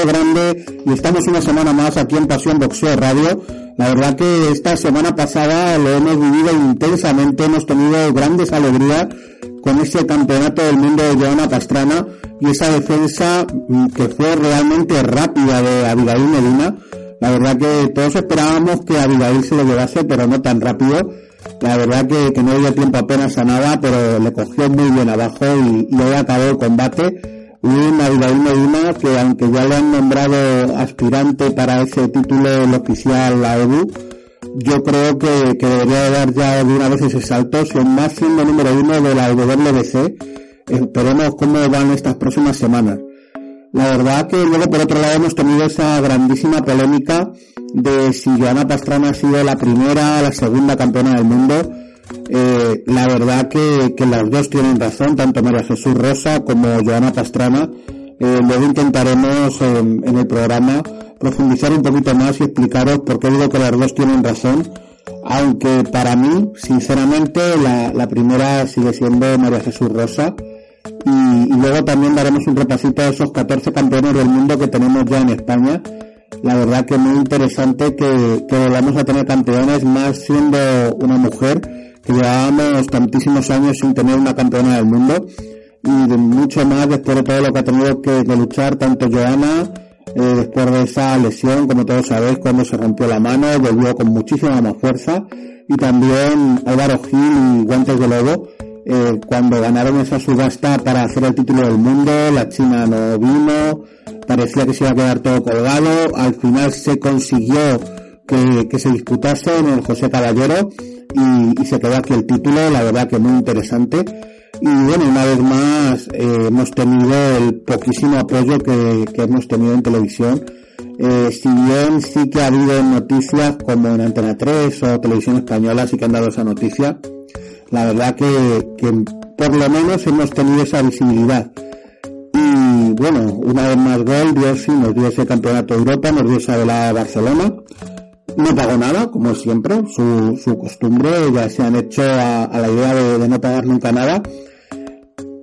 Grande y estamos una semana más aquí en Pasión Boxeo Radio. La verdad que esta semana pasada lo hemos vivido intensamente, hemos tenido grandes alegrías con ese campeonato del mundo de Joana Pastrana y esa defensa mm, que fue realmente rápida de Abigail Medina. La verdad que todos esperábamos que Abigail se lo llevase, pero no tan rápido. La verdad que, que no dio tiempo apenas a nada, pero le cogió muy bien abajo y, y hoy acabó el combate. Un Abigail Medina que aunque ya le han nombrado aspirante para ese título el oficial la EBU, yo creo que, que debería dar ya de una vez ese salto, si más siendo número uno de la WBC. Esperemos cómo van estas próximas semanas. La verdad que luego por otro lado hemos tenido esa grandísima polémica de si Joana Pastrana ha sido la primera la segunda campeona del mundo. Eh, la verdad que, que las dos tienen razón, tanto María Jesús Rosa como Joana Pastrana. Eh, luego intentaremos en, en el programa profundizar un poquito más y explicaros por qué digo que las dos tienen razón. Aunque para mí, sinceramente, la, la primera sigue siendo María Jesús Rosa. Y, luego también daremos un repasito a esos 14 campeones del mundo que tenemos ya en España. La verdad que muy interesante que, que volvamos a tener campeones, más siendo una mujer, que llevábamos tantísimos años sin tener una campeona del mundo. Y mucho más después de todo lo que ha tenido que, luchar tanto Joana, eh, después de esa lesión, como todos sabéis, cuando se rompió la mano, volvió con muchísima más fuerza. Y también Álvaro Gil y Guantes de Lobo, eh, cuando ganaron esa subasta para hacer el título del mundo, la China no vino, parecía que se iba a quedar todo colgado, al final se consiguió que, que se disputase en el José Caballero y, se quedó aquí el título, la verdad que muy interesante. Y bueno, una vez más eh, hemos tenido el poquísimo apoyo que, que hemos tenido en televisión. Eh, si bien sí que ha habido noticias como en Antena 3 o Televisión Española, sí que han dado esa noticia, la verdad que, que por lo menos hemos tenido esa visibilidad. Y bueno, una vez más gol, Dios sí nos dio ese campeonato de Europa, nos dio esa de la Barcelona. No pagó nada, como siempre, su, su costumbre, ya se han hecho a, la idea de, no pagar nunca nada.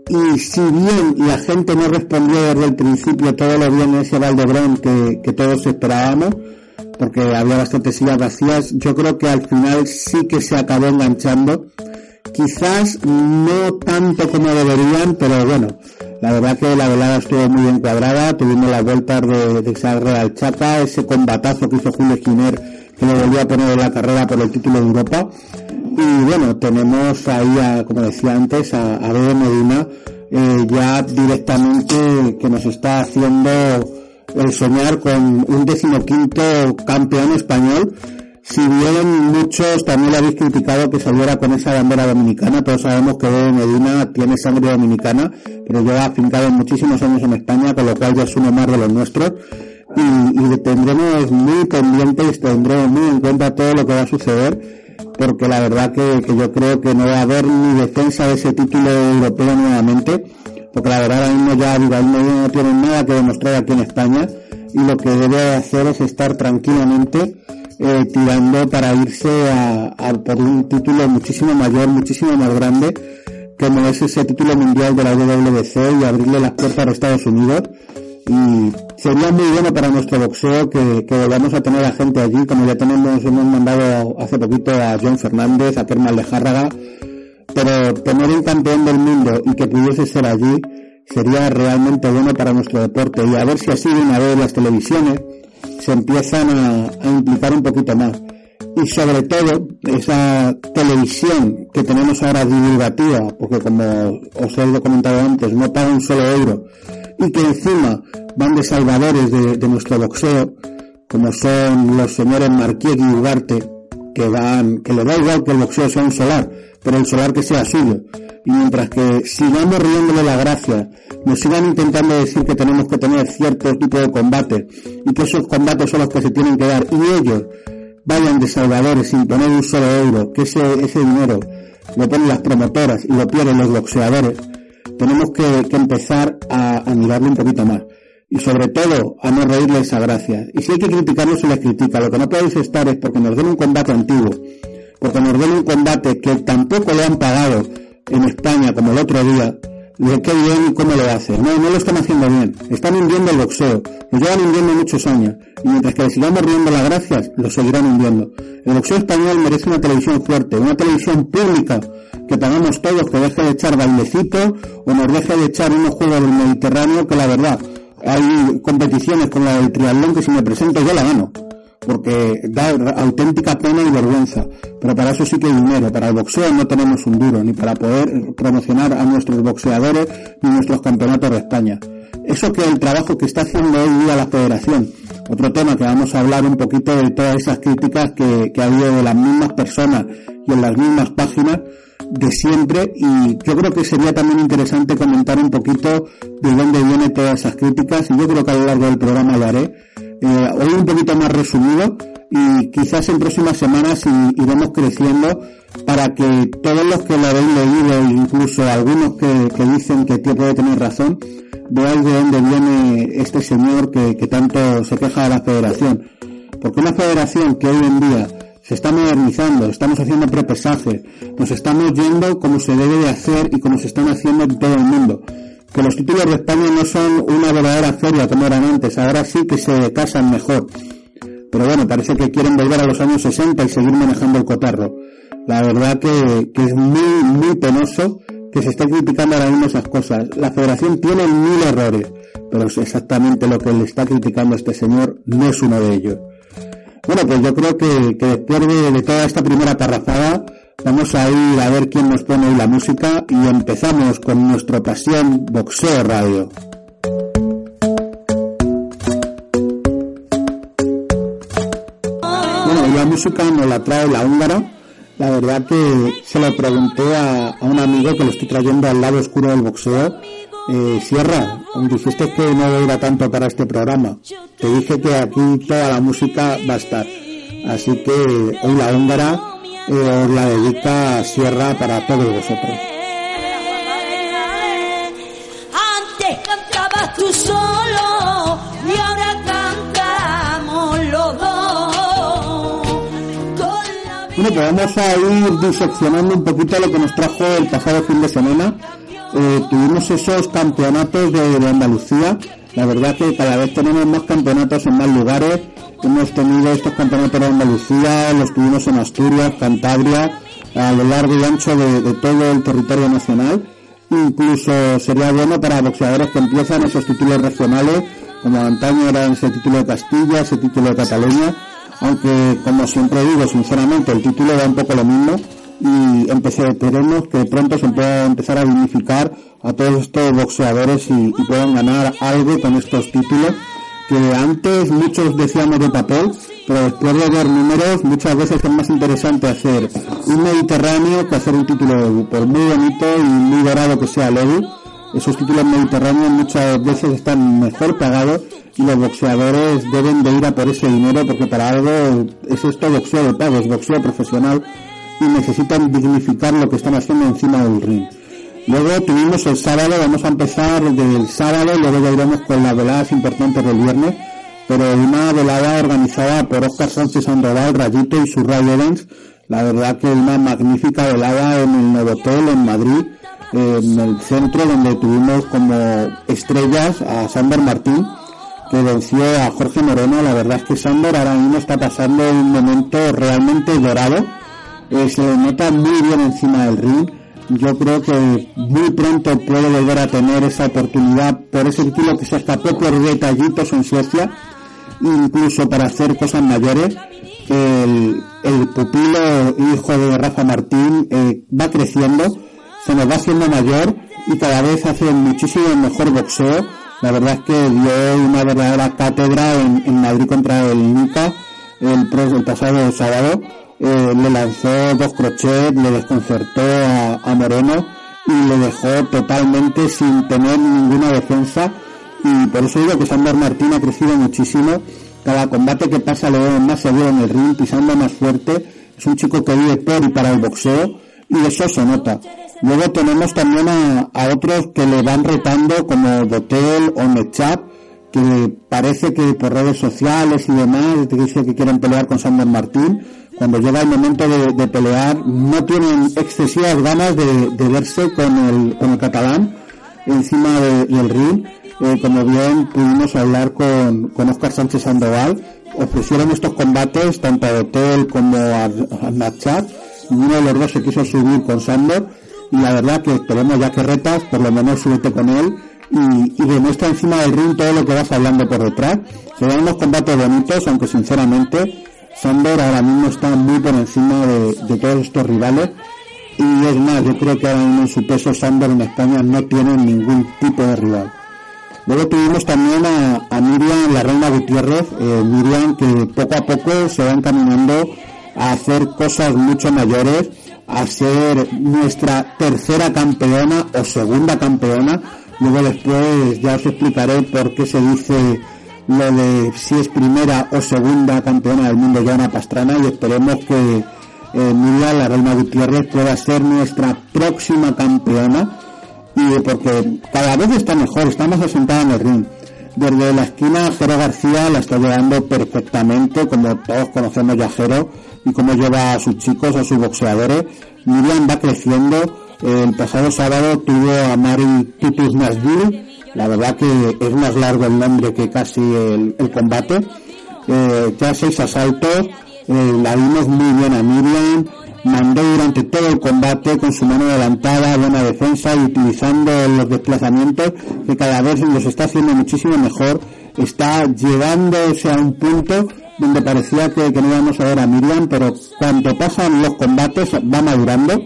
Y si bien la gente no respondió desde el principio todo lo bien ese Valdebrón que, que todos esperábamos, porque había bastantes sillas vacías, yo creo que al final sí que se acabó enganchando quizás no tanto como deberían, pero bueno, la verdad que la velada estuvo muy bien cuadrada, tuvimos las vueltas de, de esa Real Chapa, ese combatazo que hizo Julio Esquiner, que le volvió a poner en la carrera por el título de Europa, y bueno, tenemos ahí, a, como decía antes, a, a Bebe Medina, eh, ya directamente que nos está haciendo el soñar con un decimoquinto campeón español, si bien muchos también le habéis criticado que saliera con esa bandera dominicana, todos sabemos que Bebe Medina tiene sangre dominicana, pero lleva afincado muchísimos años en España, con lo cual ya es más de los nuestros. Y, y tendremos muy pendientes, tendremos muy en cuenta todo lo que va a suceder, porque la verdad que, que yo creo que no va a haber ni defensa de ese título europeo nuevamente, porque la verdad ahora mismo ya Medina no tiene nada que demostrar aquí en España, y lo que debe hacer es estar tranquilamente eh, tirando para irse a, a, por un título muchísimo mayor, muchísimo más grande, como es ese título mundial de la WWC y abrirle las puertas a Estados Unidos. Y sería muy bueno para nuestro boxeo que, que volvamos a tener a gente allí, como ya tenemos, hemos mandado hace poquito a John Fernández, a Kermal Lejárraga, pero tener un campeón del mundo y que pudiese ser allí sería realmente bueno para nuestro deporte y a ver si así de una vez las televisiones se empiezan a, a, implicar un poquito más. Y sobre todo, esa televisión que tenemos ahora divulgativa, porque como os he comentado antes, no paga un solo euro, y que encima van de salvadores de, nuestro boxeo, como son los señores Marqués y Ugarte, que van, que le da igual que el boxeo sea un solar, pero el solar que sea suyo. Y mientras que sigamos riéndole la gracia, nos sigan intentando decir que tenemos que tener cierto tipo de combate y que esos combates son los que se tienen que dar y ellos vayan de salvadores sin poner un solo euro, que ese, ese dinero lo ponen las promotoras y lo pierden los boxeadores, tenemos que, empezar a, a, un poquito más. Y sobre todo, a no reírle esa gracia. Y si hay que criticarlo, se les critica. Lo que no podéis estar es porque nos den un combate antiguo, porque nos den un combate que tampoco lo han pagado en España como el otro día, de qué bien y cómo lo hacen. No, no lo están haciendo bien. Están hundiendo el boxeo. Lo llevan hundiendo muchos años. Y mientras que le sigamos riendo las gracias, lo seguirán hundiendo. El boxeo español merece una televisión fuerte, una televisión pública, que pagamos todos, que deje de echar bailecito o nos deje de echar unos juegos del Mediterráneo que la verdad, hay competiciones como la del triatlón que si me presento yo la gano porque da auténtica pena y vergüenza. Pero para eso sí que hay dinero. Para el boxeo no tenemos un duro, ni para poder promocionar a nuestros boxeadores ni nuestros campeonatos de España. Eso que el trabajo que está haciendo hoy día la federación. Otro tema que vamos a hablar un poquito de todas esas críticas que, ha habido de las mismas personas y en las mismas páginas de siempre y yo creo que sería también interesante comentar un poquito de dónde vienen todas esas críticas y yo creo que a lo largo del programa lo haré eh, hoy un poquito más resumido y quizás en próximas semanas iremos creciendo para que todos los que lo habéis leído, incluso algunos que, dicen que puede tener razón, veáis de dónde viene este señor que, que tanto se queja de la federación. Porque una federación que hoy en día se está modernizando, estamos haciendo prepesaje, nos estamos yendo como se debe de hacer y como se están haciendo en todo el mundo que los títulos de España no son una verdadera feria como eran antes, ahora sí que se casan mejor. Pero bueno, parece que quieren volver a los años 60 y seguir manejando el cotarro. La verdad que, que es muy, muy penoso que se esté criticando ahora mismo esas cosas. La federación tiene mil errores, pero es exactamente lo que le está criticando este señor no es uno de ellos. Bueno, pues yo creo que, que después de, de toda esta primera parrafada, Vamos a ir a ver quién nos pone hoy la música y empezamos con nuestro pasión Boxeo Radio. Bueno, la música nos la trae la húngara. La verdad que se lo pregunté a, un amigo que lo estoy trayendo al lado oscuro del boxeo. Eh, Sierra, dijiste que no era tanto para este programa. Te dije que aquí toda la música va a estar. Así que hoy la húngara os la dedica Sierra para todos vosotros. Antes cantabas tú solo y ahora cantamos los dos. Bueno, pues vamos a ir diseccionando un poquito lo que nos trajo el pasado fin de semana. Eh, tuvimos esos campeonatos de, de Andalucía. La verdad que cada vez tenemos más campeonatos en más lugares Hemos tenido estos campeonatos de Andalucía, los tuvimos en Asturias, Cantabria, a lo largo y ancho de, todo el territorio nacional. Incluso sería bueno para boxeadores que empiezan esos títulos regionales, como antaño era ese título de Castilla, ese título de Cataluña, aunque como siempre digo, sinceramente, el título da un poco lo mismo y empezaremos que pronto se pueda empezar a dignificar a todos estos boxeadores y puedan ganar algo con estos títulos que antes muchos decíamos de papel, pero después de ver números muchas veces es más interesante hacer un Mediterráneo que hacer un título por muy bonito y muy dorado que sea el Esos títulos mediterráneos muchas veces están mejor pagados y los boxeadores deben de ir a por ese dinero porque para algo es esto boxeo de pago, es boxeo profesional y necesitan dignificar lo que están haciendo encima del ring. Luego tuvimos el sábado, vamos a empezar del sábado, luego ya iremos con las veladas importantes del viernes, pero una velada organizada por Oscar Sánchez Sandoval, Rayito y su Ray Evans, la verdad que una magnífica velada en el Novotel en Madrid, en el centro donde tuvimos como estrellas a Sander Martín, que venció a Jorge Moreno, la verdad es que Sander ahora mismo está pasando un momento realmente dorado, eh, se le nota muy bien encima del ring, yo creo que muy pronto puede volver a tener esa oportunidad por ese título que se escapó por detallitos en Suecia, incluso para hacer cosas mayores. El, el pupilo hijo de Rafa Martín eh, va creciendo, se nos va haciendo mayor y cada vez hace muchísimo mejor boxeo. La verdad es que dio una verdadera cátedra en, Madrid contra el Nica el, el pasado sábado. Eh, le lanzó dos crochets, le desconcertó a, Moreno y le dejó totalmente sin tener ninguna defensa. Y por eso digo que Sandor Martín ha crecido muchísimo. Cada combate que pasa le vemos más seguro en el ring, pisando más fuerte. Es un chico que vive por y para el boxeo y eso se nota. Luego tenemos también a, otros que le van retando como Dotel o Mechap, que parece que por redes sociales y demás dice que quieren pelear con Sander Martín. Cuando llega el momento de, pelear no tienen excesivas ganas de, verse con el, con el catalán encima del ring. Eh, como bien pudimos hablar con, con Oscar Sánchez Sandoval, ofrecieron estos combates tanto a Dotel como a, a Uno de los dos se quiso subir con Sander y la verdad que esperemos ya que retas, por lo menos súbete con él y, y, demuestra encima del ring todo lo que vas hablando por detrás. Se dan unos combates bonitos, aunque sinceramente Sander ahora mismo está muy por encima de, todos estos rivales. Y es más, yo creo que ahora mismo en su peso Sander en España no tiene ningún tipo de rival. Luego tuvimos también a, Miriam, la reina Gutiérrez, eh, Miriam que poco a poco se va encaminando a hacer cosas mucho mayores a ser nuestra tercera campeona o segunda campeona. Luego después ya os explicaré por qué se dice lo de si es primera o segunda campeona del mundo Joana Pastrana y esperemos que eh, la Reina Gutiérrez, pueda ser nuestra próxima campeona y porque cada vez está mejor, está más asentada en el ring. Desde la esquina Jero García la está llevando perfectamente, como todos conocemos ya Jero, y cómo lleva a sus chicos, a sus boxeadores. Miriam va creciendo. El pasado sábado tuvo a Mari Titus Nasville. La verdad que es más largo el nombre que casi el, combate. Eh, ya seis asaltos. Eh, la vimos muy bien a Miriam. Mandó durante todo el combate con su mano adelantada, buena defensa y utilizando los desplazamientos que cada vez los está haciendo muchísimo mejor. Está llevándose a un punto donde parecía que, no íbamos a ver a Miriam, pero cuando pasan los combates va madurando.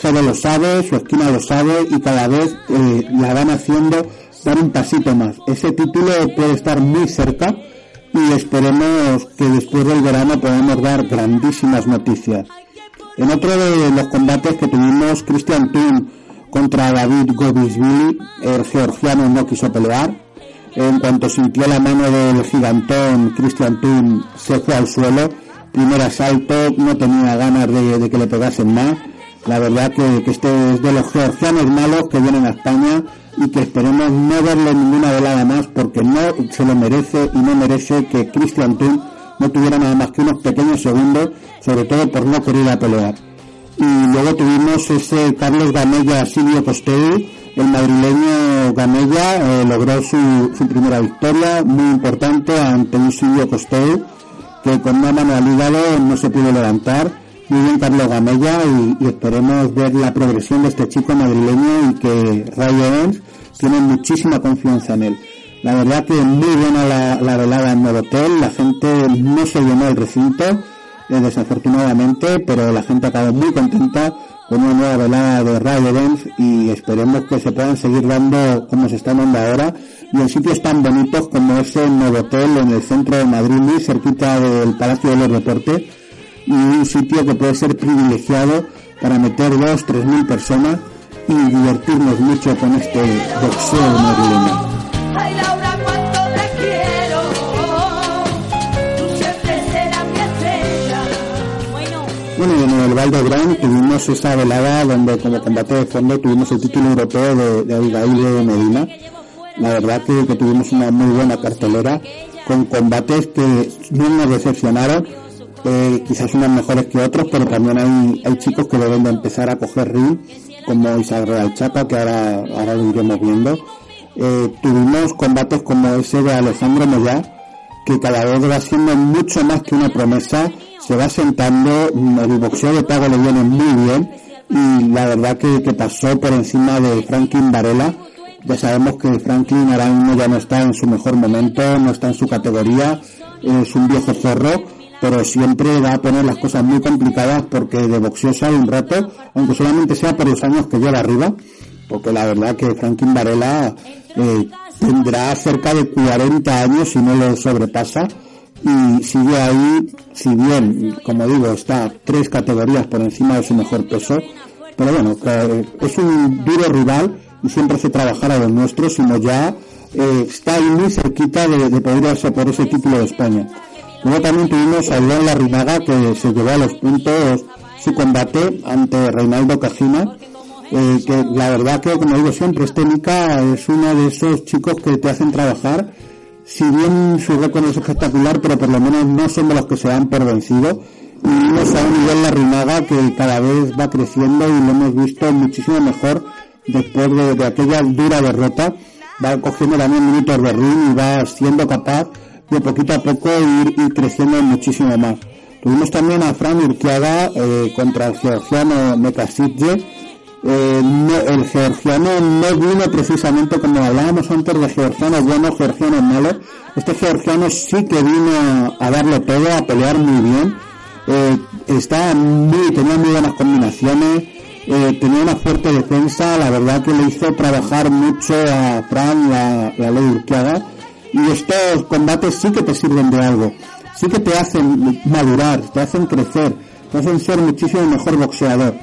Jero lo sabe, su esquina lo sabe y cada vez eh, la van haciendo dar un pasito más. Ese título puede estar muy cerca y esperemos que después del verano podamos dar grandísimas noticias. En otro de los combates que tuvimos, Christian Thun contra David Gobisvili, el georgiano no quiso pelear, en cuanto sintió la mano del gigantón Christian Thun se fue al suelo. Primer asalto, no tenía ganas de, que le pegasen más. La verdad que, este es de los georgianos malos que vienen a España y que esperemos no verle ninguna velada más porque no se lo merece y no merece que Christian Thun no tuviera nada más que unos pequeños segundos, sobre todo por no querer a pelear. Y luego tuvimos ese Carlos Gamella Silvio Costeu, el madrileño Gamella eh, logró su, su, primera victoria muy importante ante un Silvio Costeu que con una mano al hígado no se pudo levantar. Muy bien Carlos Gamella y, esperemos ver la progresión de este chico madrileño y que Ray Evans tiene muchísima confianza en él. La verdad que muy buena la, la velada en el hotel, la gente no se llenó el recinto, eh, desafortunadamente, pero la gente acabó muy contenta con una nueva velada de Radio Dance y esperemos que se puedan seguir dando como se están dando ahora y en sitios tan bonitos como ese nuevo hotel en el centro de Madrid, muy cerquita del Palacio de los Deportes y un sitio que puede ser privilegiado para meter dos, tres mil personas y divertirnos mucho con este boxeo madrileño. Bueno, y en el Valde Gran tuvimos esa velada donde como combate de fondo tuvimos el título europeo de, de Abigail de Medina. La verdad que, tuvimos una muy buena cartelera con combates que no nos decepcionaron, eh, quizás unos mejores que otros, pero también hay, hay chicos que deben de empezar a coger ring, como Isaac Real Chapa, que ahora, ahora lo iremos viendo. Eh, tuvimos combates como ese de Alejandro Moya, que cada vez va siendo mucho más que una promesa se va sentando, el boxeo de pago le viene muy bien y la verdad que, pasó por encima de Franklin Varela. Ya sabemos que Franklin ahora mismo ya no está en su mejor momento, no está en su categoría, es un viejo zorro, pero siempre va a poner las cosas muy complicadas porque de boxeo sale un rato, aunque solamente sea por los años que lleva arriba, porque la verdad que Franklin Varela eh, tendrá cerca de 40 años si no lo sobrepasa y sigue ahí, si bien, como digo, está tres categorías por encima de su mejor peso, pero bueno, es un duro rival y siempre hace trabajar a los nuestros, sino ya eh, está ahí muy cerquita de, de poder irse por ese título de España. Luego también tuvimos a León Larrinaga que se llevó a los puntos su combate ante Reinaldo Cajina, eh, que la verdad que como digo siempre, este Mica es uno de esos chicos que te hacen trabajar, si bien su récord es espectacular, pero por lo menos no son de los que se dan por vencido. Y vimos a un nivel Larrinaga que cada vez va creciendo y lo hemos visto muchísimo mejor después de, de aquella dura derrota. Va cogiendo también minutos ring y va siendo capaz de poquito a poco ir, ir creciendo muchísimo más. Tuvimos también a Fran Urquiaga eh, contra el georgiano Mekasidze. Eh, el georgiano no vino precisamente como hablábamos antes de georgiano bueno, georgiano malo. Este georgiano sí que vino a darle todo, a pelear muy bien. Eh, muy, tenía muy buenas combinaciones, eh, tenía una fuerte defensa, la verdad que le hizo trabajar mucho a Fran, la, la ley Urquiaga y estos combates sí que te sirven de algo, sí que te hacen madurar, te hacen crecer, te hacen ser muchísimo mejor boxeador.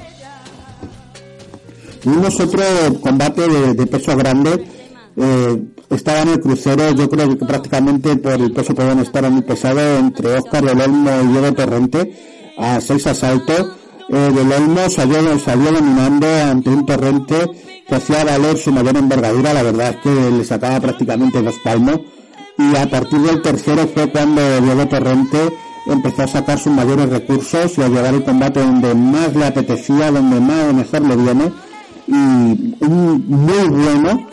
Tuvimos otro combate de, peso grande, eh, estaba en el crucero, yo creo que prácticamente por el peso podían estar muy pesado entre Oscar del Olmo y Diego Torrente a seis asaltos. Eh, del Olmo salió, salió dominando ante un Torrente que hacía valer su mayor envergadura, la verdad es que le sacaba prácticamente dos palmos y a partir del tercero fue cuando Diego Torrente empezó a sacar sus mayores recursos y a llevar el combate donde más le apetecía, donde más o mejor viene y un muy bueno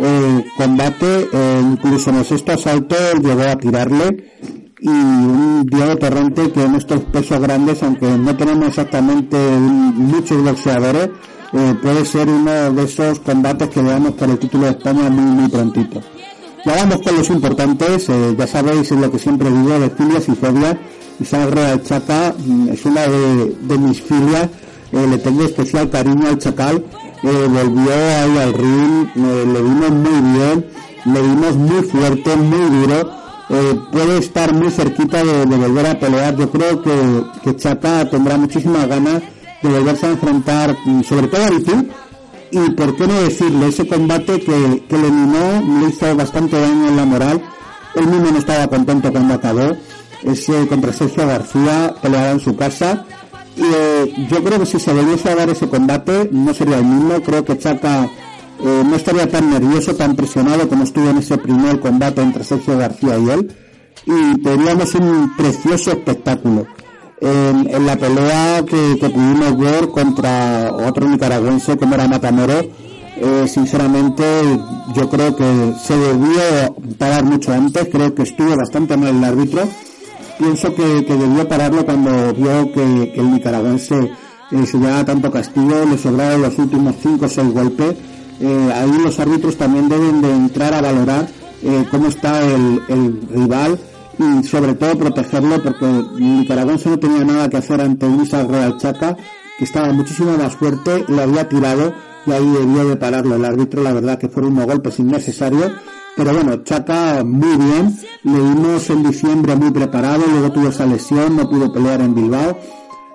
eh, combate, eh, incluso en el sexto asalto llegó a tirarle y un Diego Torrente que en estos pesos grandes, aunque no tenemos exactamente muchos boxeadores, eh, puede ser uno de esos combates que veamos por el título de España muy muy prontito. Ya vamos con los importantes, eh, ya sabéis lo que siempre digo de filias y fobias. Isaac Real Chaca mm, es una de, mis filias, eh, le tengo especial cariño al Chacal, eh, volvió ahí al ring, le vimos muy bien, le vimos muy fuerte, muy duro, puede estar muy cerquita de, volver a pelear. Yo creo que, que tendrá muchísimas ganas de volverse a enfrentar, mm, sobre todo a Ritu, y por qué no decirle, ese combate que, que le minó, le hizo bastante daño en la moral, él mismo no estaba contento cuando acabó, ese contra Sergio García peleaba en su casa, y eh, yo creo que si se volviese a dar ese combate no sería el mismo, creo que Chaka eh, no estaría tan nervioso, tan presionado como estuvo en ese primer combate entre Sergio García y él, y tendríamos un precioso espectáculo en, la pelea que, pudimos ver contra otro nicaragüense como era Matamoro, eh, sinceramente yo creo que se debió parar mucho antes, creo que estuvo bastante mal el árbitro. Pienso que, debió pararlo cuando vio que, el nicaragüense eh, se llevaba tanto castigo, le sobraron los últimos 5 o 6 golpes. Eh, ahí los árbitros también deben de entrar a valorar cómo está el rival y sobre todo protegerlo porque Nicaragüense no tenía nada que hacer ante un Real Chaca que estaba muchísimo más fuerte, lo había tirado y ahí debió de pararlo el árbitro, la verdad que fueron unos golpes innecesarios, pero bueno, Chaca muy bien, le vimos en diciembre muy preparado, luego tuvo esa lesión, no pudo pelear en Bilbao,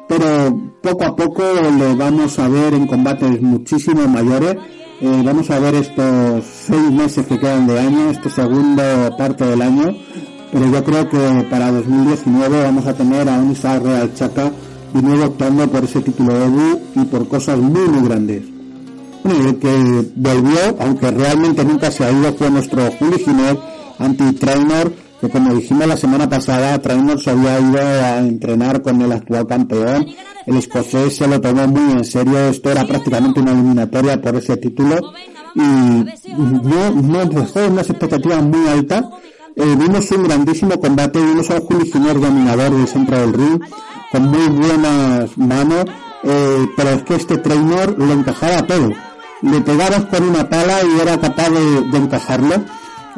pero poco a poco le vamos a ver en combates muchísimo mayores, eh, vamos a ver estos seis meses que quedan de año, este segundo parte del año, pero yo creo que para 2019 vamos a tener a un Isaac Real Chaca y nuevo optando por ese título de Edu y por cosas muy muy grandes. el que volvió, aunque realmente nunca se ha ido, fue nuestro Juli Giner, anti-trainer, que como dijimos la semana pasada, Trainer se había ido a entrenar con el actual campeón. El escocés se lo tomó muy en serio, esto era prácticamente una eliminatoria por ese título y no, no dejó unas expectativas muy altas eh, vimos un grandísimo combate, vimos a un Julio dominador del centro del ring, con muy buenas manos, eh, pero es que este trainer lo encajaba todo. Le pegabas con una pala y era capaz de, encajarlo,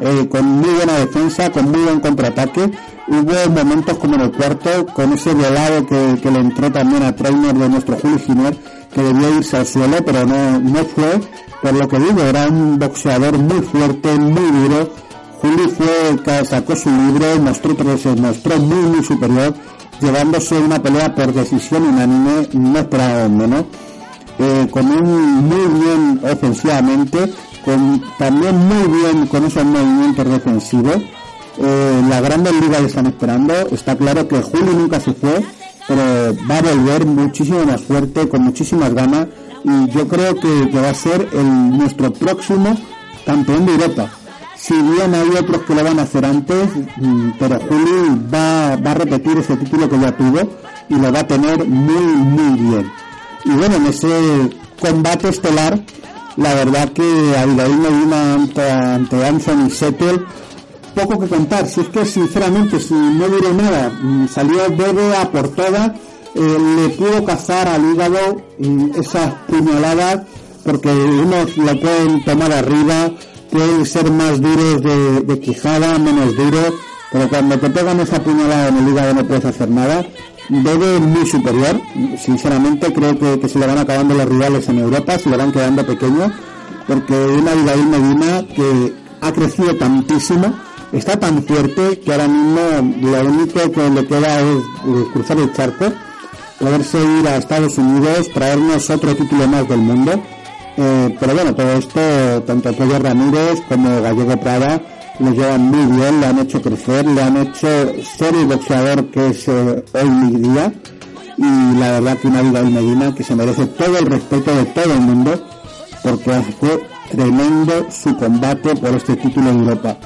eh, con muy buena defensa, con muy buen contraataque. Hubo momentos como en el cuarto, con ese volado que, le entró también a trainer de nuestro Julio Giner, que debió irse al suelo, pero no, no fue por lo que digo, era un boxeador muy fuerte, muy duro. Juli fue que sacó su libro, mostró, se mostró muy, muy superior, llevándose una pelea por decisión unánime, no esperaba menos. Eh, con un muy bien ofensivamente, con, también muy bien con esos movimientos defensivos. Eh, la Grandes Ligas le están esperando. Está claro que Julio nunca se fue, pero va a volver muchísimo más fuerte, con muchísimas ganas. Y yo creo que, va a ser el, nuestro próximo campeón de Europa. Si bien hay otros que lo van a hacer antes, mm, pero Julio va, va a repetir ese título que ya tuvo y lo va a tener muy, muy bien. Y bueno, en ese combate estelar, la verdad que Abigail Medina ante, ante Anthony Settle poco que contar. Si es que sinceramente, si no diré nada, mm, salió Bebe a por todas, eh, le pudo cazar al hígado mm, esas puñaladas, porque unos lo pueden tomar arriba, pueden ser más duros de, de quijada, menos duros, pero cuando te pegan esa puñalada en el hígado no puedes hacer nada. Bebe muy superior, sinceramente creo que, que se le van acabando los rivales en Europa, se le van quedando pequeños, porque una Abigail Medina que ha crecido tantísimo, está tan fuerte que ahora mismo lo único que le queda es eh, cruzar el charco, poderse ir a Estados Unidos, traernos otro título más del mundo. Eh, pero bueno, todo esto, tanto Pedro Ramírez como Gallego Prada, lo llevan muy bien, le han hecho crecer, le han hecho ser el boxeador que es eh, hoy día. Y la verdad que una vida Medina que se merece todo el respeto de todo el mundo, porque fue tremendo su combate por este título de Europa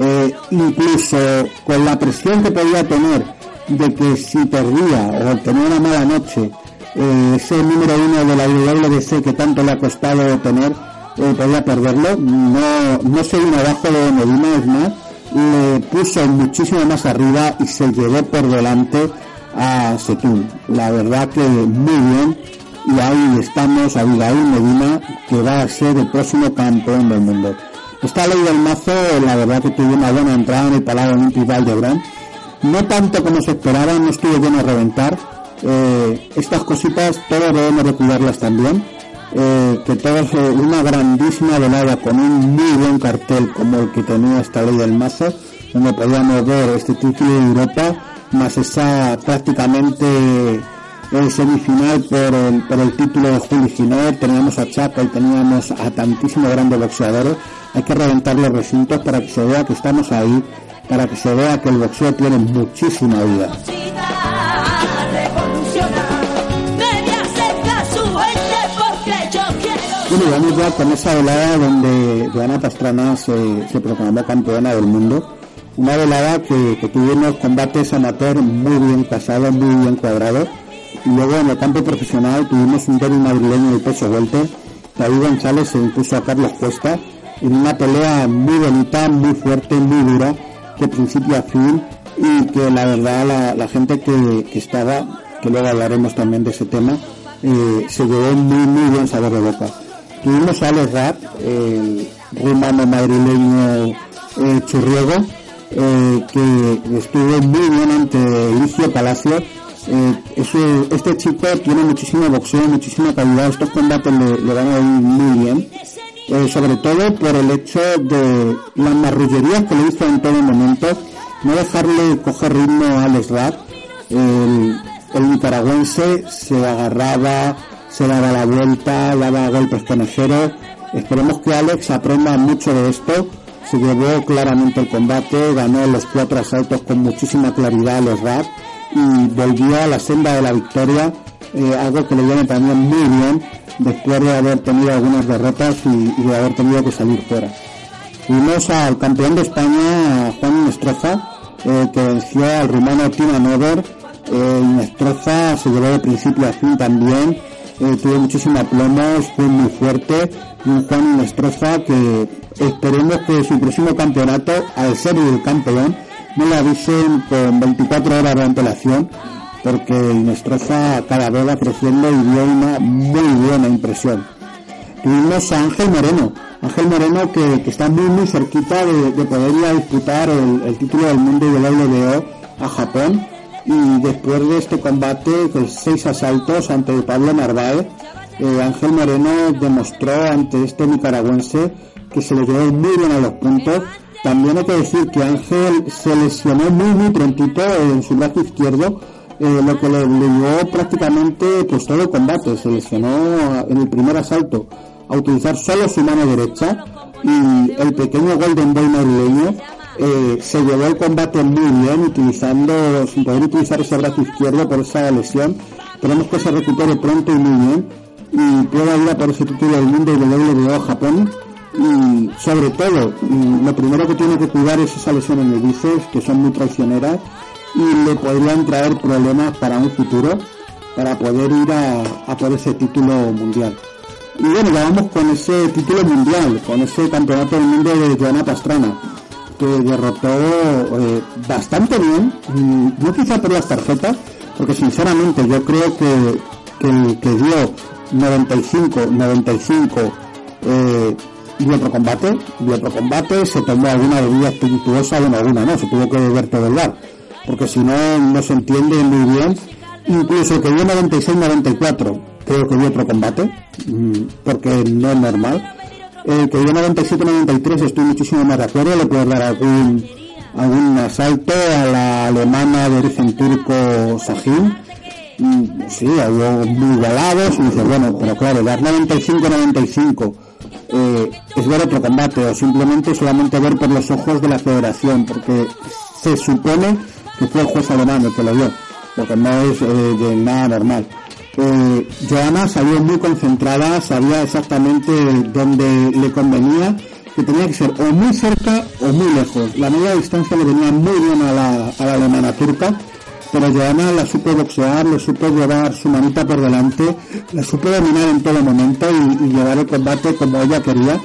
eh, incluso con la presión que podía tener de que si perdía o tenía una mala noche, eh, ese número uno de la WWDC que tanto le ha costado tener, eh, podía perderlo, no, no se vino abajo de Medina, es más, le puso muchísimo más arriba y se llevó por delante a Setún. La verdad que muy bien y ahí estamos, Abigail Medina, que va a ser el próximo campeón del mundo. Esta ley del mazo, la verdad que tuvo una buena entrada en el Palau Olímpico de Gran. No tanto como se esperaba, no estuvo lleno a reventar. Eh, estas cositas todos debemos de cuidarlas también. Eh, que todos eh, una grandísima velada con un muy buen cartel como el que tenía esta ley del mazo, donde podíamos ver este título de Europa, más esa prácticamente el semifinal por el, el título de Juli Giner, teníamos a Chaka y teníamos a tantísimos grandes boxeadores hay que reventar los recintos para que se vea que estamos ahí, para que se vea que el boxeo tiene muchísima vida. Bueno, vamos ya con esa velada donde Joana Pastrana se, se proclamó campeona del mundo. Una velada que, que tuvimos combates amateur muy bien casados, muy bien cuadrados. Y luego en el campo profesional tuvimos un derby madrileño de peso welter. David González se impuso a Carlos Cuesta en una pelea muy bonita, muy fuerte, muy dura, de principio a fin, y que la verdad la, gente que, estaba, que luego hablaremos también de ese tema, eh, se llevó muy, muy bien sabor de boca. Tuvimos a Alex Rap, el rumano madrileño eh, Churriego, eh, que estuvo muy bien ante Lucio Palacio. este chico tiene muchísimo boxeo, muchísima calidad, estos combates le, le van a ir muy bien eh, sobre todo por el hecho de las marrullerías que le hizo en todo momento, no dejarle coger ritmo a Alex Rap. El, nicaragüense se agarraba, se daba la vuelta, daba golpes conejeros. Esperemos que Alex aprenda mucho de esto. Se llevó claramente el combate, ganó los cuatro asaltos con muchísima claridad a Alex Rap y volvió a la senda de la victoria, eh, algo que le viene también muy bien después de haber tenido algunas derrotas y, de haber tenido que salir fuera. Tuvimos al campeón de España, Juan Inestroza, eh, que venció al rumano Tina Nover. Eh, se llevó de principio a fin también, eh, tuvo muchísimos plomos, fue muy fuerte. Y un Juan Inestroza que esperemos que su próximo campeonato, al ser el campeón, no le avisen con 24 horas de antelación porque Inestroza cada vez va creciendo y dio una muy buena impresión. Tuvimos a Ángel Moreno, Ángel Moreno que, está muy muy cerquita de, poder ir disputar el, título del mundo y del WBO a Japón y después de este combate con seis asaltos ante Pablo Narváez Eh, Ángel Moreno demostró ante este nicaragüense que se le llevó muy bien a los puntos. También hay que decir que Ángel se lesionó muy muy prontito en su brazo izquierdo, eh, lo que le, llevó prácticamente pues todo el combate. Se lesionó en el primer asalto a utilizar solo su mano derecha y el pequeño Golden Boy madrileño eh, se llevó el combate muy bien utilizando sin poder utilizar ese brazo izquierdo por esa lesión. Esperemos que se recupere pronto y muy bien y pueda ir a por ese título del mundo WWE Japón. Y sobre todo lo primero que tiene que cuidar es esa lesión en el bíceps que son muy traicioneras y le podrían traer problemas para un futuro para poder ir a, a por ese título mundial. Y bueno, ya vamos con ese título mundial, con ese campeonato del mundo de Joana Pastrana, que derrotó eh, bastante bien, mm, no quizá por las tarjetas, porque sinceramente yo creo que, que que dio 95, 95 eh, y otro combate, y otro combate, se tomó alguna bebida espirituosa, bueno, alguna no, se tuvo que beber todo el bar, porque si no, no se entiende muy bien, incluso que dio 96-94, creo que dio otro combate, mm, porque no es normal. Eh, que dio 97-93 estoy muchísimo más de acuerdo, le puedo dar algún, algún asalto a la alemana de origen turco Sajin. Mm, sí, algo muy igualados y dice, bueno, pero claro, dar 95-95 eh, es ver otro combate o simplemente solamente ver por los ojos de la federación, porque se supone que fue el juez alemán el que lo dio, porque no es eh, de nada normal eh, Joana salió muy concentrada, sabía exactamente dónde le convenía, que tenía que ser o muy cerca o muy lejos. La media distancia le venía muy bien a la, alemana turca, pero Joana la supo boxear, le supo llevar su manita por delante, la supo dominar en todo momento y, llevar el combate como ella quería.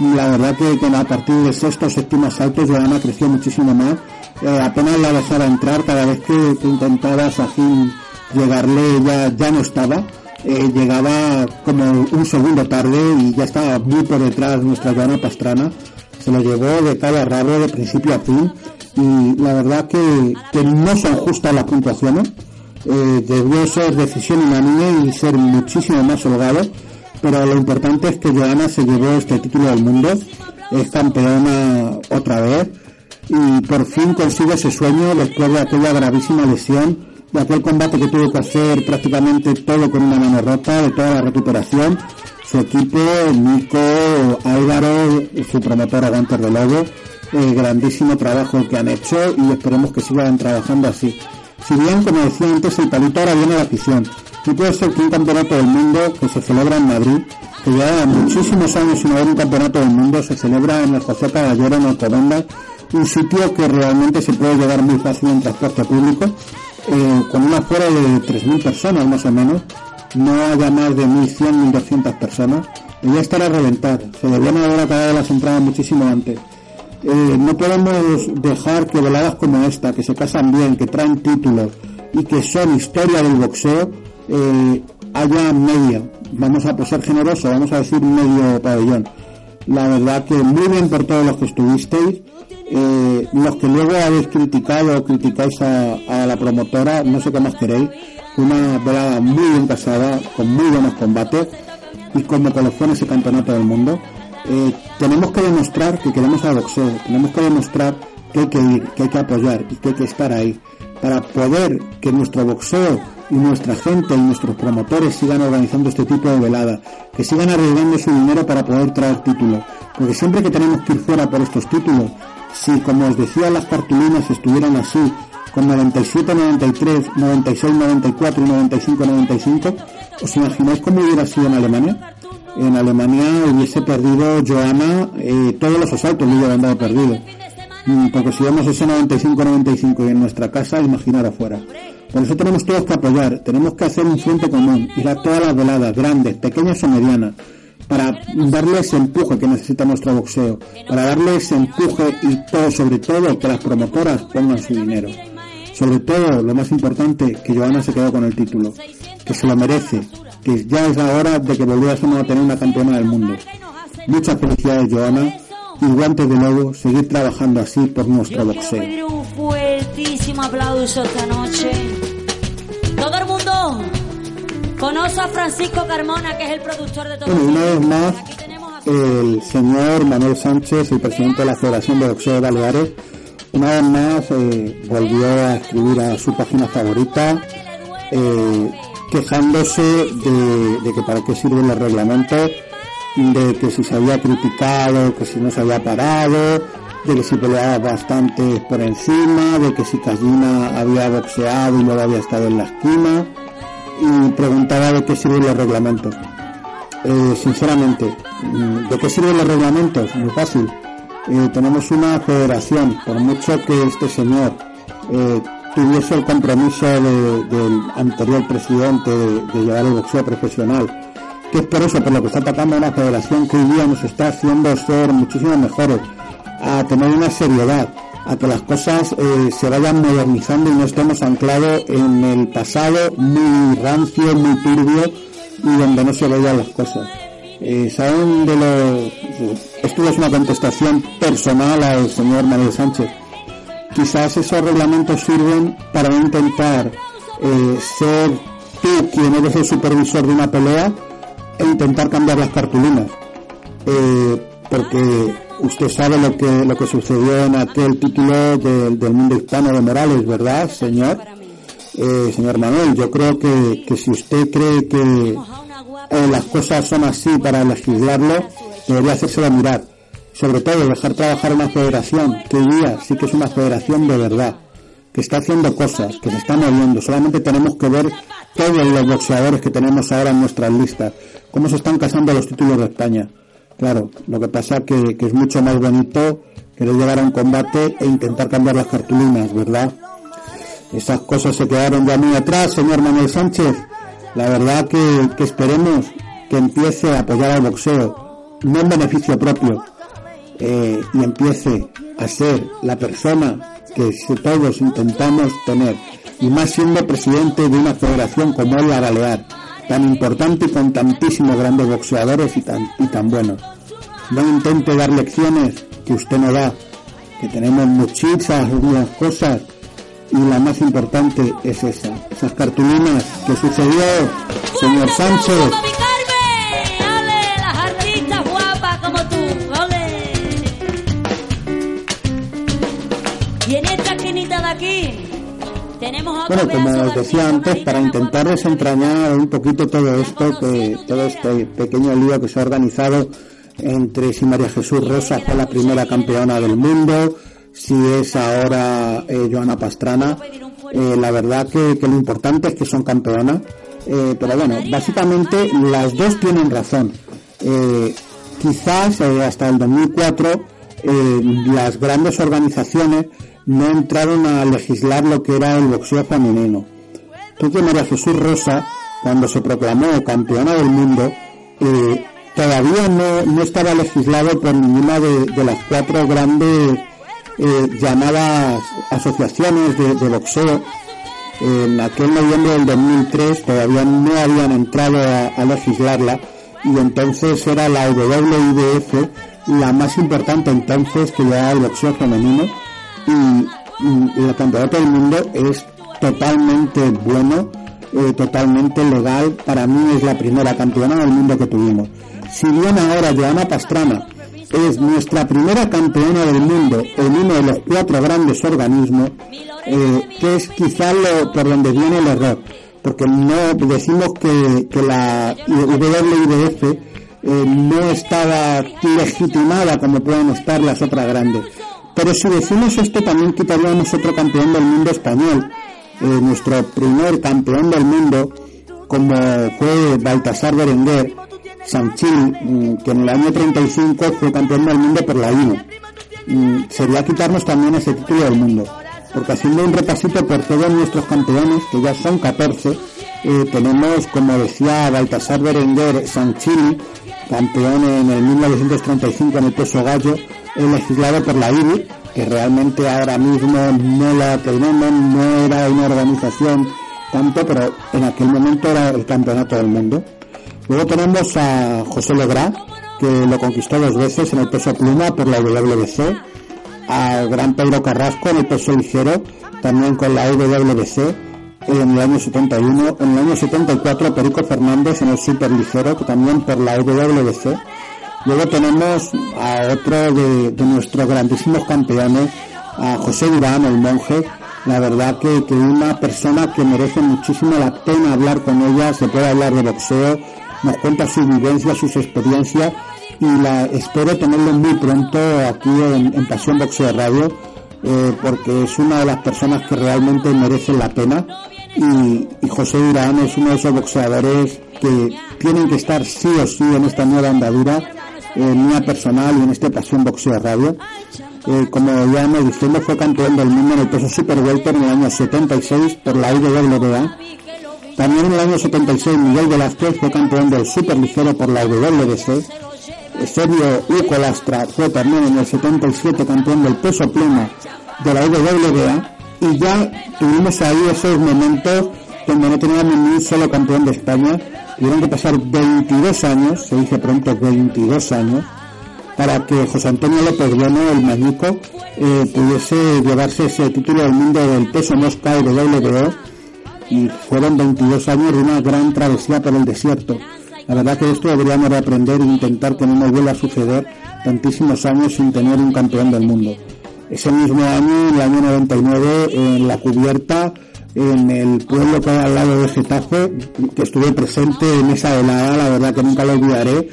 La verdad que, a partir de sexto o séptimo asalto Joana creció muchísimo más. Eh, apenas la dejaba entrar cada vez que, que intentaba Sajin llegarle ya, ya no estaba, eh, llegaba como un segundo tarde y ya estaba muy por detrás nuestra Joana Pastrana, se lo llevó de cada rabo de principio a fin. Y la verdad que, que no son justas las puntuaciones, eh, debió ser decisión unánime y ser muchísimo más holgado, pero lo importante es que Joana se llevó este título del mundo, es campeona otra vez. Y por fin consigue ese sueño después de aquella gravísima lesión de aquel combate que tuvo que hacer prácticamente todo con una mano rota, de toda la recuperación. Su equipo, Nico, Álvaro, su promotora Gunter de Lobo, el grandísimo trabajo que han hecho y esperemos que sigan trabajando así. Si bien, como decía antes, el palito ahora viene a la afición. Y puede ser que un campeonato del mundo que se celebra en Madrid, que ya muchísimos años sin haber un campeonato del mundo, se celebra en el José Caballero en Alcobendas, un sitio que realmente se puede llegar muy fácil en transporte público eh, con una fuera de 3.000 personas más o menos, no haya más de 1.100, 1.200 personas, y ya estará a reventar. Se deberían haber acabado las entradas muchísimo antes. Eh, no podemos dejar que veladas como esta, que se casan bien, que traen títulos y que son historia del boxeo, eh, haya media. Vamos a ser generosos, vamos a decir medio pabellón. La verdad que muy bien por todos los que estuvisteis eh, los que luego habéis criticado o criticáis a, la promotora, no sé qué más queréis, una velada muy bien casada, con muy buenos combates y como colofón ese campeonato del mundo. Eh, tenemos que demostrar que queremos al boxeo, tenemos que demostrar que hay que ir, que hay que apoyar y que hay que estar ahí para poder que nuestro boxeo y nuestra gente y nuestros promotores sigan organizando este tipo de velada, que sigan arriesgando su dinero para poder traer títulos, porque siempre que tenemos que ir fuera por estos títulos, si, como os decía, las cartulinas estuvieran así, con 97-93, 96-94 y 95-95, ¿os imagináis cómo hubiera sido en Alemania? En Alemania hubiese perdido Joana eh, todos los asaltos, le hubieran dado perdido. Mm, porque si vemos ese 95-95 y en nuestra casa, imaginar afuera. Por eso tenemos todos que apoyar, tenemos que hacer un frente común, ir a todas las veladas, grandes, pequeñas o medianas, para darle ese empuje que necesita nuestro boxeo, para darle ese empuje y todo, sobre todo, que las promotoras pongan su dinero. Sobre todo, lo más importante, que Joana se quedó con el título, que se lo merece, que ya es la hora de que volviésemos a tener una campeona del mundo. Muchas felicidades, Joana, y guantes de nuevo, seguir trabajando así por nuestro boxeo. un fuertísimo aplauso esta noche. Todo el mundo Conozco a Francisco Carmona, que es el productor de todo Bueno, una vez más, Aquí tenemos a... el señor Manuel Sánchez, el presidente de la Federación de Boxeo de Baleares, una vez más eh, volvió a escribir a su página favorita eh, quejándose de, de que para qué sirven los reglamentos, de que si se había criticado, que si no se había parado, de que si peleaba bastante por encima, de que si Callina había boxeado y luego había estado en la esquina, y preguntaba de qué sirven los reglamentos. Eh, sinceramente, mm, ¿de qué sirven los reglamentos? Muy fácil. Eh, tenemos una federación, por mucho que este señor eh, tuviese el compromiso de- del anterior presidente de, llevar el boxeo profesional, que es por eso por lo que está atacando una federación que hoy día nos está haciendo ser muchísimo mejores, a tener una seriedad, a que las cosas eh, se vayan modernizando y no estemos anclados en el pasado muy rancio, muy turbio y donde no se veían las cosas. Eh, ¿Saben de lo...? Esto es una contestación personal al señor Manuel Sánchez. Quizás esos reglamentos sirven para intentar eh, ser tú quien eres el supervisor de una pelea e intentar cambiar las cartulinas. Eh, porque usted sabe lo que lo que sucedió en aquel título del, mundo hispano de Morales, ¿verdad, señor? Eh, señor Manuel, yo creo que, que si usted cree que eh, las cosas son así para legislarlo, debería hacérselo mirar. Sobre todo, dejar trabajar una federación, que día sí que es una federación de verdad, que está haciendo cosas, que se está moviendo. Solamente tenemos que ver todos los boxeadores que tenemos ahora en nuestras listas, cómo se están casando los títulos de España. Claro, lo que pasa que, que es mucho más bonito querer llegar a un combate e intentar cambiar las cartulinas, ¿verdad? Esas cosas se quedaron ya muy atrás, señor Manuel Sánchez. La verdad que, que esperemos que empiece a apoyar al boxeo, no en beneficio propio, eh, y empiece a ser la persona que todos intentamos tener, y más siendo presidente de una federación como es la Balear, tan importante y con tantísimos grandes boxeadores y tan, y tan buenos. No intente dar lecciones que usted no da, que tenemos muchísimas algunas cosas y la más importante es esa, esas cartulinas que sucedió, señor Sánchez. Bueno, como os decía antes, para intentar desentrañar un poquito todo esto, que todo este pequeño lío que se ha organizado entre si María Jesús Rosa fue la primera campeona del mundo, si es ahora eh, Joana Pastrana, eh, la verdad que, que lo importante es que son campeonas, eh, pero bueno, básicamente las dos tienen razón. Eh, quizás hasta el 2004 eh, las grandes organizaciones no entraron a legislar lo que era el boxeo femenino. Entonces María Jesús Rosa, cuando se proclamó campeona del mundo, eh, todavía no, no estaba legislado por ninguna de, las cuatro grandes eh, llamadas asociaciones de, boxeo. En aquel noviembre del 2003 todavía no habían entrado a, legislarla y entonces era la WIBF la más importante entonces que llevaba el boxeo femenino y, el campeonato del mundo es totalmente bueno, eh, totalmente legal. Para mí es la primera campeona del mundo que tuvimos. Si bien ahora Joana Pastrana es nuestra primera campeona del mundo en uno de los cuatro grandes organismos, eh, que es quizá lo, por donde viene el error, porque no decimos que, la WIBF eh, no estaba legitimada como pueden estar las otras grandes. Pero si decimos esto también quitaríamos otro campeón del mundo español, eh, nuestro primer campeón del mundo, como fue Baltasar Berenguer, Sanchil, mm, que en el año 35 fue campeón del mundo por la INO. Mm, Sería quitarnos también ese título del mundo, porque haciendo un repasito por todos nuestros campeones, que ya son 14, eh, tenemos, como decía Baltasar Berenguer, Sanchili, campeón en el 1935 en el peso gallo, legislado por la IBI, que realmente ahora mismo no la tenemos, no era una organización tanto, pero en aquel momento era el campeonato del mundo. Luego tenemos a José Legrá, que lo conquistó dos veces en el peso pluma por la WBC, al gran Pedro Carrasco en el peso ligero, también con la WBC, en el año 71, en el año 74 Perico Fernández en el superligero, que también por la WWC. Luego tenemos a otro de, nuestros grandísimos campeones, a José Durán, el monje, la verdad que, que una persona que merece muchísimo la pena hablar con ella, se puede hablar de boxeo, nos cuenta sus vivencias, sus experiencias y espero tenerlo muy pronto aquí en, en Pasión Boxeo Radio eh, porque es una de las personas que realmente merecen la pena. Y, y José Durán es uno de esos boxeadores que tienen que estar sí o sí en esta nueva andadura en mía personal y en este Pasión Boxeo Radio. Eh, como ya hemos diciendo, fue campeón del mundo en el peso super welter en el año 76 por la IWA. También en el año 76 Miguel Velázquez fue campeón del super ligero por la WBC. Sergio Uco Lastra fue también en el 77 campeón del peso pluma de la IWA. Y ya tuvimos ahí esos momentos donde no teníamos ni un solo campeón de España. Tuvieron que pasar 22 años, se dice pronto 22 años, para que José Antonio López Bueno, el mañico, eh, pudiese llevarse ese título del mundo del peso mosca y de WBO. Y fueron 22 años de una gran travesía por el desierto. La verdad que esto deberíamos de aprender e intentar que no nos vuelva a suceder tantísimos años sin tener un campeón del mundo. Ese mismo año, en el año 99, en la cubierta, en el pueblo que hay al lado de Getafe, que estuve presente en esa velada, la verdad que nunca lo olvidaré,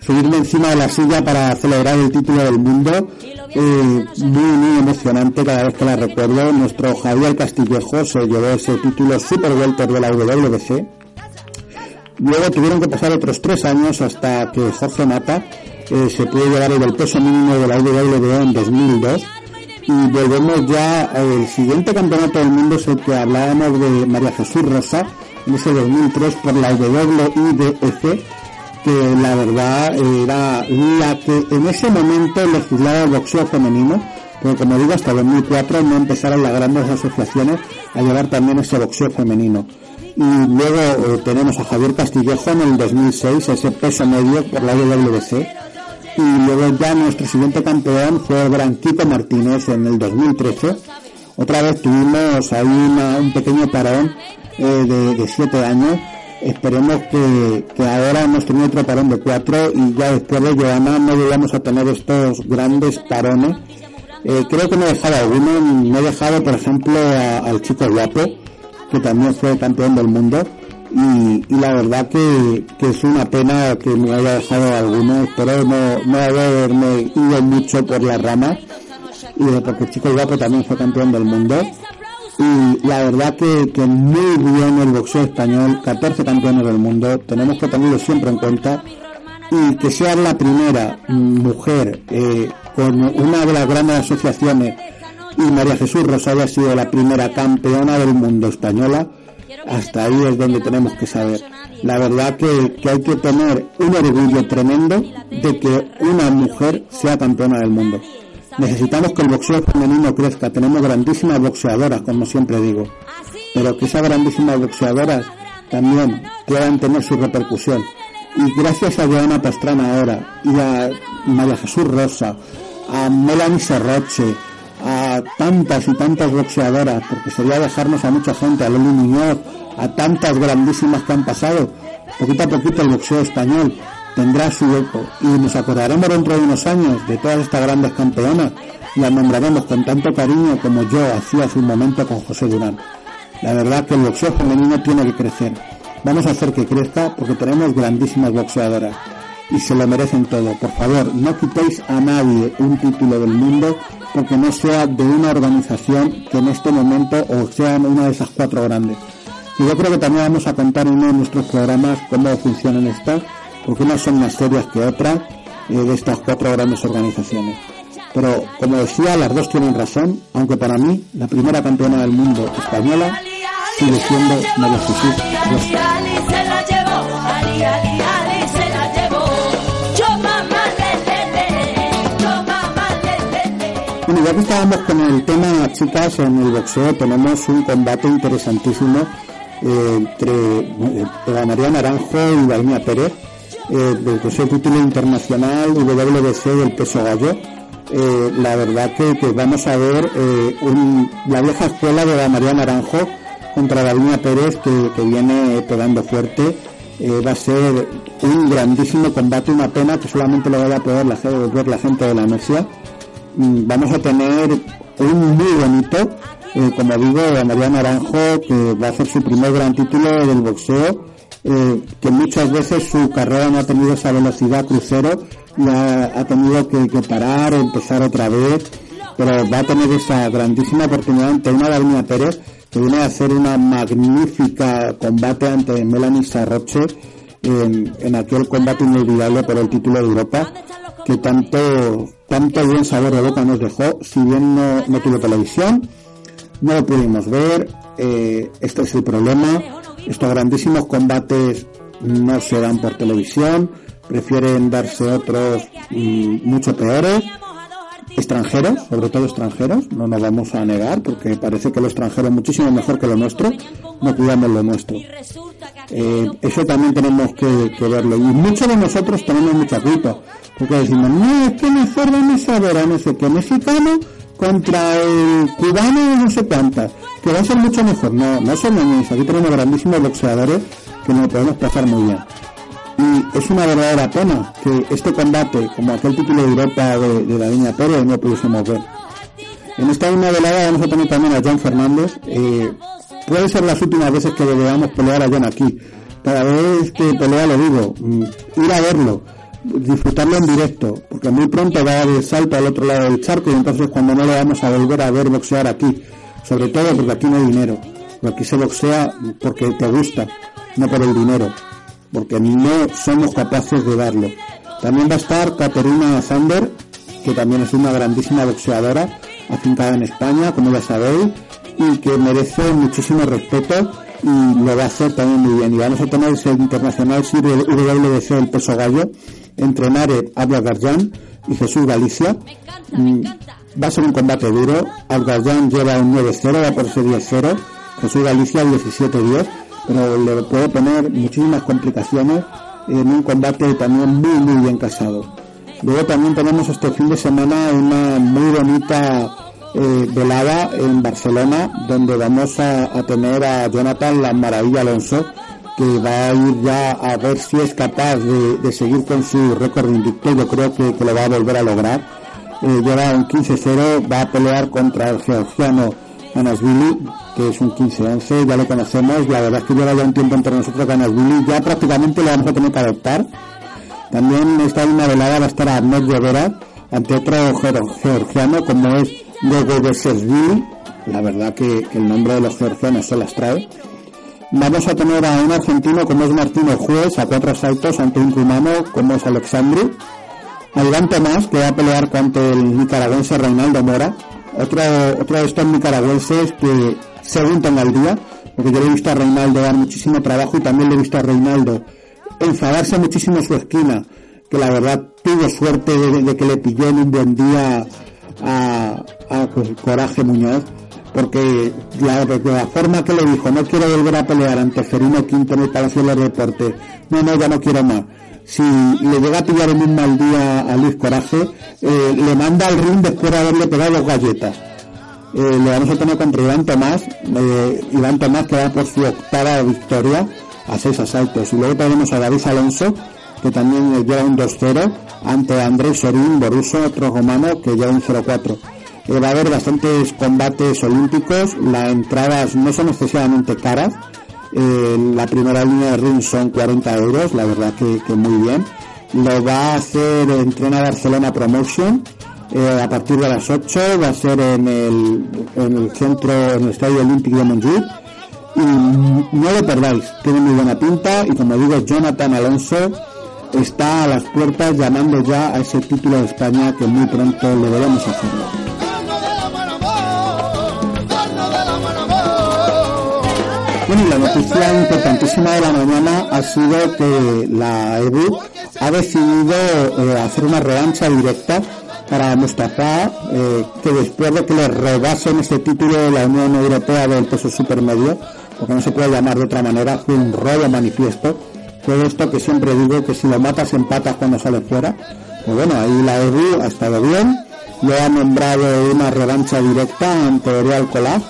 subirme encima de la silla para celebrar el título del mundo, eh, muy, muy emocionante cada vez que la recuerdo. Nuestro Javier Castillejo se llevó ese título Super Welter de la WBC. Luego tuvieron que pasar otros tres años hasta que Jorge Mata eh, se pudo llevar el peso mínimo de la WBO en 2002 y volvemos ya al siguiente campeonato del mundo es el que hablábamos de María Jesús Rosa en ese 2003 por la WIDF que la verdad era la que en ese momento legislaba el boxeo femenino pero como digo hasta 2004 no empezaron las grandes asociaciones a llevar también ese boxeo femenino. Y luego eh, tenemos a Javier Castillejo en el 2006 ese peso medio por la WBC y luego ya nuestro siguiente campeón fue Branquito Martínez en el 2013. Otra vez tuvimos ahí un pequeño parón eh, de, de, siete años. Esperemos que, que, ahora hemos tenido otro parón de cuatro y ya después de Joana no llegamos a tener estos grandes parones. Eh, creo que me he dejado alguno, me he dejado por ejemplo al chico guapo, que también fue campeón del mundo y, y la verdad que, que, es una pena que me haya dejado alguno, espero no, no haberme ido mucho por la rama, y porque Chico Guapo también fue campeón del mundo, y la verdad que, que muy bien el boxeo español, 14 campeones del mundo, tenemos que tenerlo siempre en cuenta, y que sea la primera mujer eh, con una de las grandes asociaciones, y María Jesús Rosario ha sido la primera campeona del mundo española, hasta ahí es donde tenemos que saber. La verdad que, que, hay que tener un orgullo tremendo de que una mujer sea campeona del mundo. Necesitamos que el boxeo femenino crezca. Tenemos grandísimas boxeadoras, como siempre digo. Pero que esas grandísimas boxeadoras también puedan tener su repercusión. Y gracias a Joana Pastrana ahora, y a María Jesús Rosa, a Melanie Serroche, a tantas y tantas boxeadoras, porque sería dejarnos a mucha gente, a Loli Muñoz, a tantas grandísimas que han pasado. Poquito a poquito el boxeo español tendrá su eco y nos acordaremos dentro de unos años de todas estas grandes campeonas y las nombraremos con tanto cariño como yo hacía hace un momento con José Durán. La verdad que el boxeo femenino tiene que crecer. Vamos a hacer que crezca porque tenemos grandísimas boxeadoras y se lo merecen todo. Por favor, no quitéis a nadie un título del mundo porque no sea de una organización que en este momento o sea una de esas cuatro grandes. Y yo creo que también vamos a contar en uno de nuestros programas cómo funcionan estas, porque unas son más serias que otras eh, de estas cuatro grandes organizaciones. Pero como decía, las dos tienen razón, aunque para mí la primera campeona del mundo española sigue siendo María Jesús ya que estábamos con el tema, chicas, en el boxeo tenemos un combate interesantísimo eh, entre eh, María Naranjo y Valmía Pérez, eh, del el título internacional WBC del peso gallo. Eh, la verdad que, vamos a ver eh, un, la vieja escuela de la María Naranjo contra Davinia Pérez que, viene pegando fuerte. Va a ser un grandísimo combate, una pena que solamente lo vaya a poder la, ver la gente de la Murcia. Mm, vamos a tener un muy bonito, eh, como digo, a María Naranjo, que va a hacer su primer gran título del boxeo, eh, que muchas veces su carrera no ha tenido esa velocidad crucero y ha, tenido que, parar, empezar otra vez, pero va a tener esa grandísima oportunidad ante una Davinia Pérez que viene a hacer una magnífica combate ante Melanie Sarroche en, en aquel combate inolvidable por el título de Europa que tanto, tanto bien sabor de boca nos dejó, si bien no, no tuvo televisión, no lo pudimos ver, eh, este es el problema, estos grandísimos combates no se dan por televisión, prefieren darse otros mm, mucho peores, extranjeros, sobre todo extranjeros, no nos vamos a negar, porque parece que lo extranjero es muchísimo mejor que lo nuestro, no cuidamos lo nuestro. Eh, eso también tenemos que, verlo. Y muchos de nosotros tenemos mucha culpa, porque decimos, no, es que mejor vamos a ver a no sé qué mexicano contra el cubano no sé cuántas, que va a ser mucho mejor. No, no somos niños, aquí tenemos grandísimos boxeadores que nos podemos pasar muy bien. Y es una verdadera pena que este combate, como aquel título de Europa de, la línea Pérez, no pudiésemos ver. En esta misma velada vamos a tener también a John Fernández. Eh, puede ser las últimas veces que veamos pelear a John aquí. Cada vez que pelea lo digo, mm, ir a verlo, disfrutarlo en directo, porque muy pronto va a dar el salto al otro lado del charco y entonces cuando no lo vamos a volver a ver boxear aquí, sobre todo porque aquí no hay dinero, porque aquí se boxea porque te gusta, no por el dinero, porque no somos capaces de darlo. También va a estar Caterina Zander, que también es una grandísima boxeadora, afincada en España, como ya sabéis, y que merece muchísimo respeto y lo va a hacer también muy bien. Y vamos a tener ese internacional WBC el peso gallo entre Nare Ablagarjan y Jesús Galicia. Mm, va a ser un combate duro. Ablagarjan lleva un 9-0, va por ese 10-0. Jesús Galicia 17-10, pero le puede poner muchísimas complicaciones en un combate también muy, muy bien casado. Luego también tenemos este fin de semana una muy bonita eh, velada en Barcelona, donde vamos a, tener a Jonathan La Maravilla Alonso, que va a ir ya a ver si es capaz de, seguir con su récord invicto. Yo creo que, lo va a volver a lograr. Eh, lleva un 15-0, va a pelear contra el georgiano Anasvili, que es un 15-11, ya lo conocemos. La verdad es que lleva ya un tiempo entre nosotros Anasvili, ya prácticamente lo vamos a tener que adoptar. También esta misma velada va a estar a Ahmed Rivera ante otro georgiano como es de la verdad que, el nombre de los georgianos se las trae. Vamos a tener a un argentino como es Martínez Juez, a cuatro saltos ante un cubano como es Alexandru. A Iván Tomás, que va a pelear contra el nicaragüense Reinaldo Mora. Otro, otro de estos nicaragüenses que según tenga el día, porque yo le he visto a Reinaldo dar muchísimo trabajo y también le he visto a Reinaldo enfadarse muchísimo en su esquina, que la verdad tuvo suerte de que le pilló en un buen día a, a Coraje Muñoz, porque la, la, forma que le dijo, no quiero volver a pelear ante Ferino Quinto en el Palacio de los Deportes, no, no, ya no quiero más. Si le llega a pillar en un mal día a Luis Coraje, eh, le manda al ring después de haberle pegado dos galletas. Eh, le vamos a tener contra Iván Tomás, eh, Iván Tomás que va por su octava victoria a seis asaltos. Y luego tenemos a David Alonso, que también lleva un 2-0 ante Andrés Sorín Boruso, otro romano que lleva un 0-4. Eh, va a haber bastantes combates olímpicos, las entradas no son excesivamente caras, eh, la primera línea de ring son 40 euros, la verdad que, muy bien. Lo va a hacer Entrena Barcelona Promotion eh, a partir de las 8, va a ser en el, en el centro, en el Estadio Olímpico de Montjuic. Y no lo perdáis, tiene muy buena pinta y como digo, Jonathan Alonso está a las puertas llamando ya a ese título de España que muy pronto le debemos hacerlo. Bueno, y la noticia importantísima de la mañana ha sido que la EBU ha decidido eh, hacer una revancha directa para Mustafa, eh, que después de que le robasen ese título de la Unión Europea del peso supermedio, porque no se puede llamar de otra manera, fue un robo manifiesto, todo esto que siempre digo que si lo matas empatas cuando sale fuera. Pues bueno, ahí la EBU ha estado bien, lo ha nombrado una revancha directa ante Oriol Colaf,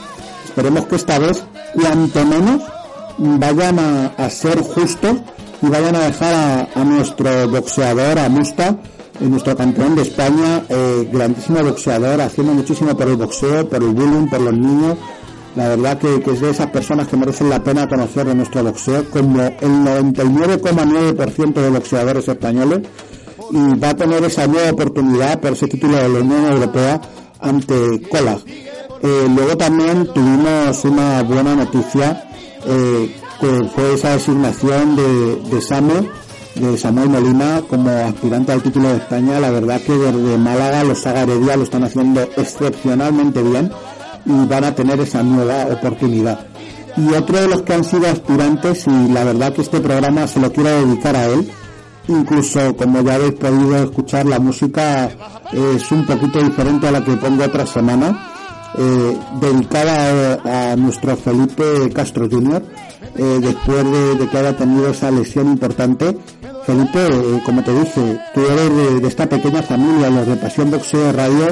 esperemos que esta vez, cuanto menos, vayan a, ser justos y vayan a dejar a, nuestro boxeador, a Musta, nuestro campeón de España, eh, grandísimo boxeador, haciendo muchísimo por el boxeo, por el bullying, por los niños. La verdad que, es de esas personas que merecen la pena conocer de nuestro boxeo, como el 99,9% de boxeadores españoles, y va a tener esa nueva oportunidad por ese título de la Unión Europea ante Colas. Eh, luego también tuvimos una buena noticia, eh, que fue esa designación de, Samuel, de Samuel Molina como aspirante al título de España. La verdad que desde Málaga los Saga lo están haciendo excepcionalmente bien y van a tener esa nueva oportunidad. Y otro de los que han sido aspirantes, y la verdad que este programa se lo quiero dedicar a él, incluso como ya habéis podido escuchar la música es un poquito diferente a la que pongo otra semana eh, dedicada a, a, nuestro Felipe Castro Jr. Eh, después de, de, que haya tenido esa lesión importante Felipe eh, como te dije tú eres de, de, esta pequeña familia los de Pasión Boxeo Radio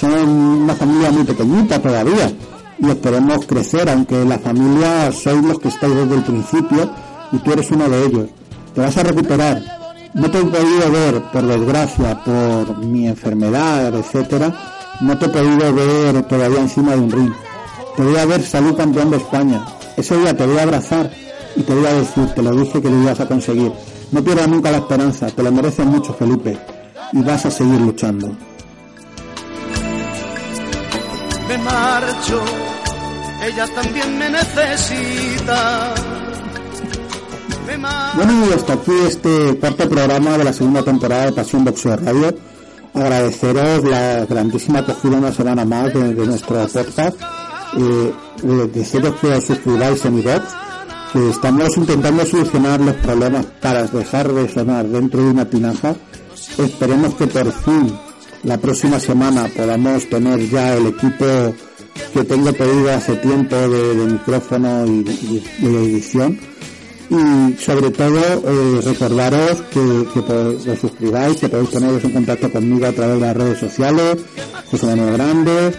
son una familia muy pequeñita todavía y esperemos crecer aunque la familia sois los que estáis desde el principio y tú eres uno de ellos te vas a recuperar no te he podido ver, por desgracia, por mi enfermedad, etcétera, no te he podido ver todavía encima de un ring. Te voy a ver salud campeón de España. Ese día te voy a abrazar y te voy a decir, te lo dije que lo ibas a conseguir. No pierdas nunca la esperanza, te lo mereces mucho, Felipe, y vas a seguir luchando. Me marcho, ella también me necesita. Bueno, y hasta aquí este cuarto programa de la segunda temporada de Pasión Boxeo Radio. Agradeceros la grandísima acogida una semana más de, de nuestro podcast. Eh, deciros que os suscribáis en iVox, que estamos intentando solucionar los problemas para dejar de sonar dentro de una tinaja. Esperemos que por fin la próxima semana podamos tener ya el equipo que tengo pedido hace tiempo de, micrófono y, de edición. Y sobre todo eh, recordaros que, que os suscribáis, que podéis poneros en contacto conmigo a través de las redes sociales, José Manuel Grande,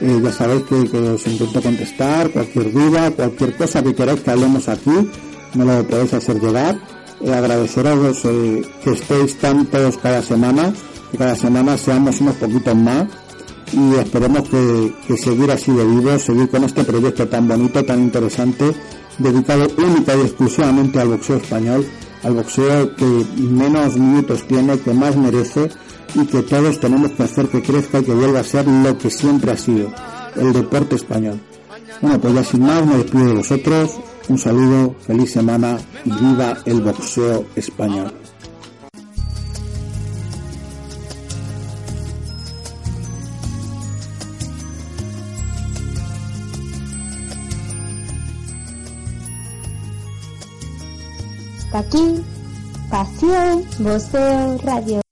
eh, ya sabéis que, que, os intento contestar, cualquier duda, cualquier cosa que queráis que hablemos aquí, me lo podéis hacer llegar. Eh, agradeceros eh, que estéis tantos cada semana, que cada semana seamos unos poquitos más y esperemos que, que seguir así de vivo, seguir con este proyecto tan bonito, tan interesante dedicado única y exclusivamente al boxeo español, al boxeo que menos minutos tiene, que más merece y que todos tenemos que hacer que crezca y que vuelva a ser lo que siempre ha sido, el deporte español. Bueno, pues ya sin más me despido de vosotros, un saludo, feliz semana y viva el boxeo español. Aquí, Pasión Voceo Radio.